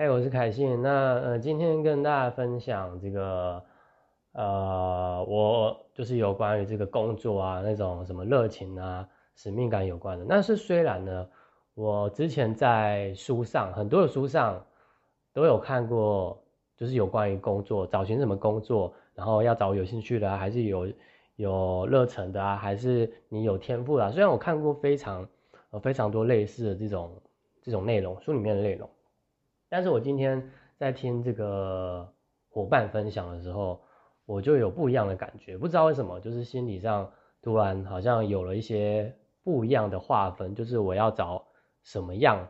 嘿，我是凯信。那呃，今天跟大家分享这个，呃，我就是有关于这个工作啊，那种什么热情啊、使命感有关的。但是虽然呢，我之前在书上很多的书上都有看过，就是有关于工作，找寻什么工作，然后要找有兴趣的，还是有有热忱的啊，还是你有天赋啊。虽然我看过非常非常多类似的这种这种内容，书里面的内容。但是我今天在听这个伙伴分享的时候，我就有不一样的感觉，不知道为什么，就是心理上突然好像有了一些不一样的划分，就是我要找什么样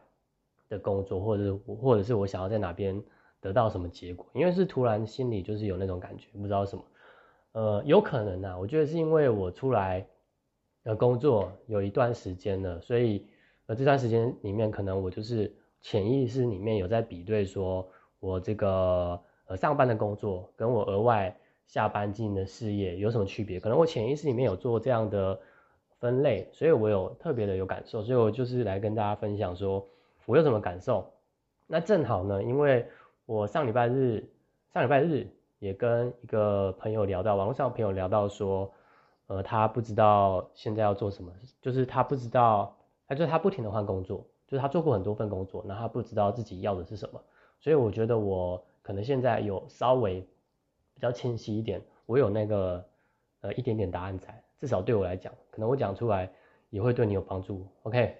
的工作，或者或者是我想要在哪边得到什么结果，因为是突然心里就是有那种感觉，不知道什么，呃，有可能呢，我觉得是因为我出来呃工作有一段时间了，所以呃这段时间里面可能我就是。潜意识里面有在比对，说我这个呃上班的工作跟我额外下班经营的事业有什么区别？可能我潜意识里面有做这样的分类，所以我有特别的有感受，所以我就是来跟大家分享说我有什么感受。那正好呢，因为我上礼拜日上礼拜日也跟一个朋友聊到，网络上朋友聊到说，呃，他不知道现在要做什么，就是他不知道，他就他不停的换工作。就是他做过很多份工作，那他不知道自己要的是什么，所以我觉得我可能现在有稍微比较清晰一点，我有那个呃一点点答案在，至少对我来讲，可能我讲出来也会对你有帮助，OK？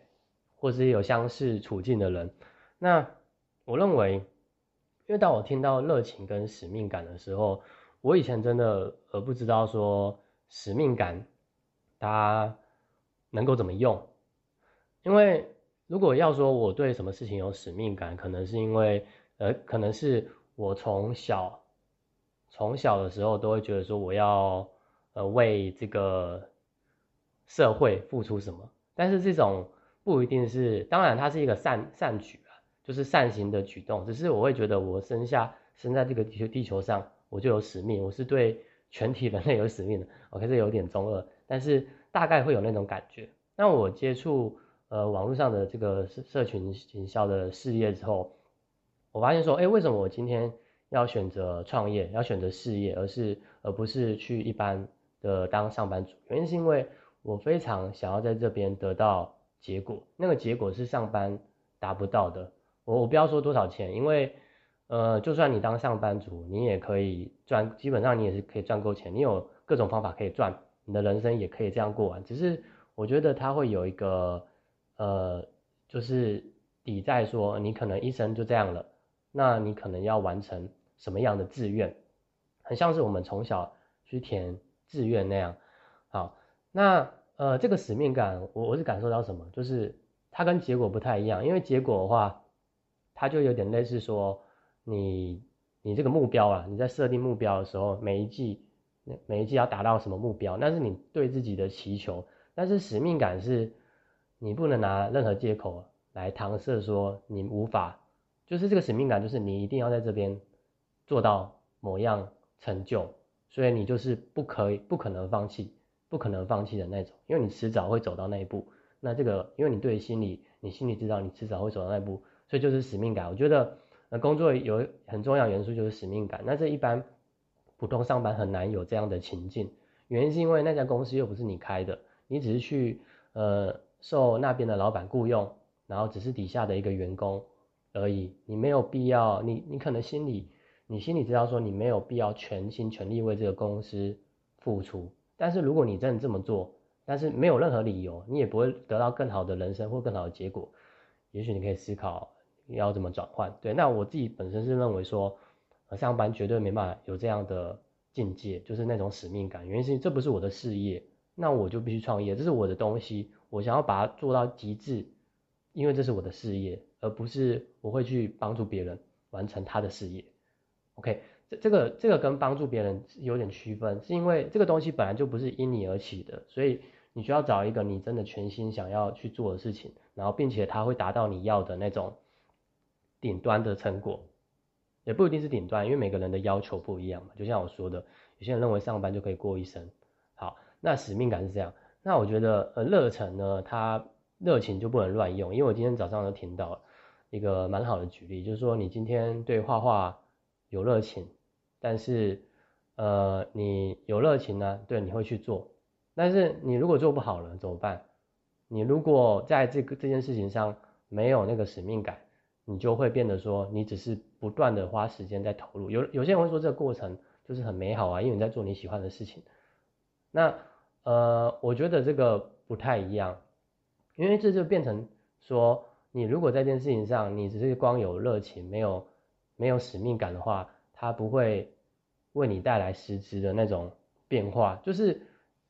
或是有相似处境的人，那我认为，因为当我听到热情跟使命感的时候，我以前真的呃不知道说使命感它能够怎么用，因为。如果要说我对什么事情有使命感，可能是因为，呃，可能是我从小，从小的时候都会觉得说我要，呃，为这个社会付出什么。但是这种不一定是，当然它是一个善善举啊，就是善行的举动。只是我会觉得我生下生在这个地球地球上，我就有使命，我是对全体人类有使命的。OK，这有点中二，但是大概会有那种感觉。那我接触。呃，网络上的这个社社群营销的事业之后，我发现说，哎，为什么我今天要选择创业，要选择事业，而是而不是去一般的当上班族？原因是因为我非常想要在这边得到结果，那个结果是上班达不到的。我我不要说多少钱，因为呃，就算你当上班族，你也可以赚，基本上你也是可以赚够钱，你有各种方法可以赚，你的人生也可以这样过完。只是我觉得它会有一个。呃，就是抵在说你可能一生就这样了，那你可能要完成什么样的志愿，很像是我们从小去填志愿那样。好，那呃这个使命感，我我是感受到什么？就是它跟结果不太一样，因为结果的话，它就有点类似说你你这个目标啊，你在设定目标的时候，每一季每一季要达到什么目标，那是你对自己的祈求，但是使命感是。你不能拿任何借口来搪塞说你无法，就是这个使命感，就是你一定要在这边做到某样成就，所以你就是不可以、不可能放弃、不可能放弃的那种，因为你迟早会走到那一步。那这个，因为你对心里，你心里知道你迟早会走到那一步，所以就是使命感。我觉得，呃，工作有很重要元素就是使命感。那这一般普通上班很难有这样的情境，原因是因为那家公司又不是你开的，你只是去，呃。受那边的老板雇佣，然后只是底下的一个员工而已。你没有必要，你你可能心里，你心里知道说你没有必要全心全力为这个公司付出。但是如果你真的这么做，但是没有任何理由，你也不会得到更好的人生或更好的结果。也许你可以思考要怎么转换。对，那我自己本身是认为说，上班绝对没办法有这样的境界，就是那种使命感。原因是这不是我的事业，那我就必须创业，这是我的东西。我想要把它做到极致，因为这是我的事业，而不是我会去帮助别人完成他的事业。OK，这这个这个跟帮助别人有点区分，是因为这个东西本来就不是因你而起的，所以你需要找一个你真的全心想要去做的事情，然后并且它会达到你要的那种顶端的成果，也不一定是顶端，因为每个人的要求不一样嘛。就像我说的，有些人认为上班就可以过一生，好，那使命感是这样。那我觉得，呃，热忱呢，它热情就不能乱用，因为我今天早上都听到，一个蛮好的举例，就是说你今天对画画有热情，但是呃你有热情呢，对你会去做，但是你如果做不好了怎么办？你如果在这个这件事情上没有那个使命感，你就会变得说你只是不断的花时间在投入。有有些人会说这个过程就是很美好啊，因为你在做你喜欢的事情。那呃，我觉得这个不太一样，因为这就变成说，你如果在这件事情上你只是光有热情，没有没有使命感的话，它不会为你带来实质的那种变化，就是。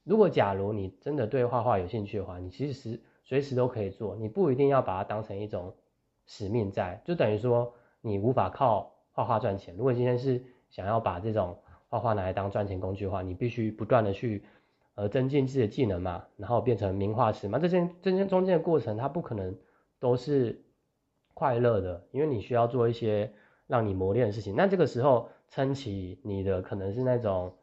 如果假如你真的对画画有兴趣的话，你其实随时都可以做，你不一定要把它当成一种使命在，就等于说你无法靠画画赚钱。如果今天是想要把这种画画拿来当赚钱工具的话，你必须不断的去呃增进自己的技能嘛，然后变成名画师嘛，这些这些中间的过程它不可能都是快乐的，因为你需要做一些让你磨练的事情。那这个时候撑起你的可能是那种。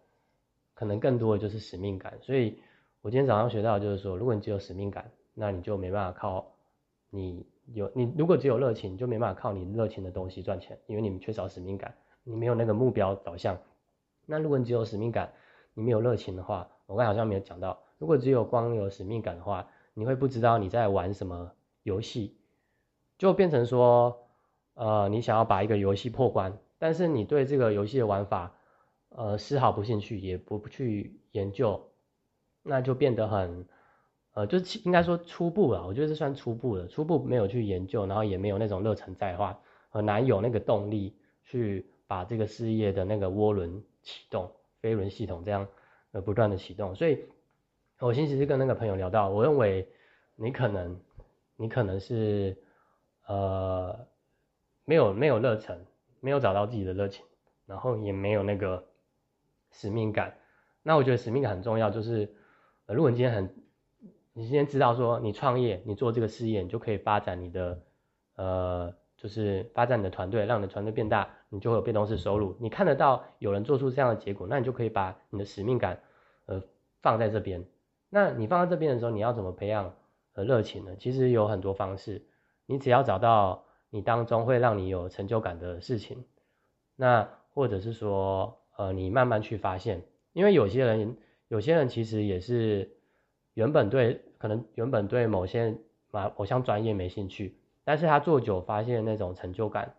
可能更多的就是使命感，所以我今天早上学到就是说，如果你只有使命感，那你就没办法靠你有你如果只有热情，你就没办法靠你热情的东西赚钱，因为你们缺少使命感，你没有那个目标导向。那如果你只有使命感，你没有热情的话，我刚好像没有讲到，如果只有光有使命感的话，你会不知道你在玩什么游戏，就变成说，呃，你想要把一个游戏破关，但是你对这个游戏的玩法。呃，丝毫不兴趣，也不去研究，那就变得很，呃，就是应该说初步了，我觉得是算初步的，初步没有去研究，然后也没有那种热忱在的话，很难有那个动力去把这个事业的那个涡轮启动，飞轮系统这样呃不断的启动。所以，我星期是跟那个朋友聊到，我认为你可能，你可能是呃没有没有热忱，没有找到自己的热情，然后也没有那个。使命感，那我觉得使命感很重要。就是，呃，如果你今天很，你今天知道说你创业，你做这个事业，你就可以发展你的，呃，就是发展你的团队，让你的团队变大，你就会有被动式收入。你看得到有人做出这样的结果，那你就可以把你的使命感，呃，放在这边。那你放在这边的时候，你要怎么培养呃热情呢？其实有很多方式，你只要找到你当中会让你有成就感的事情，那或者是说。呃，你慢慢去发现，因为有些人，有些人其实也是原本对可能原本对某些某某项专业没兴趣，但是他做久发现那种成就感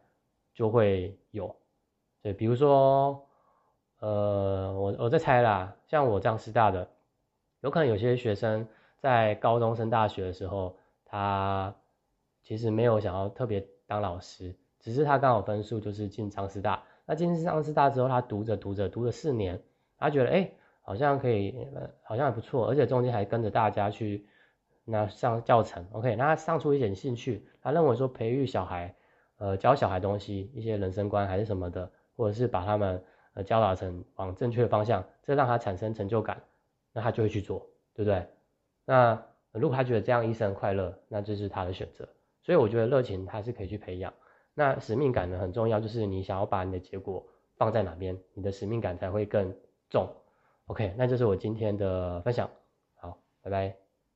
就会有。对，比如说，呃，我我在猜啦，像我这样师大的，有可能有些学生在高中升大学的时候，他其实没有想要特别当老师，只是他刚好分数就是进长师大。那进上师大之后，他读着读着读了四年，他觉得哎，好像可以，好像还不错，而且中间还跟着大家去那上教程，OK，那他上出一点兴趣，他认为说培育小孩，呃，教小孩东西，一些人生观还是什么的，或者是把他们呃教导成往正确的方向，这让他产生成就感，那他就会去做，对不对？那如果他觉得这样一生快乐，那这是他的选择，所以我觉得热情他是可以去培养。那使命感呢很重要，就是你想要把你的结果放在哪边，你的使命感才会更重。OK，那就是我今天的分享，好，拜拜。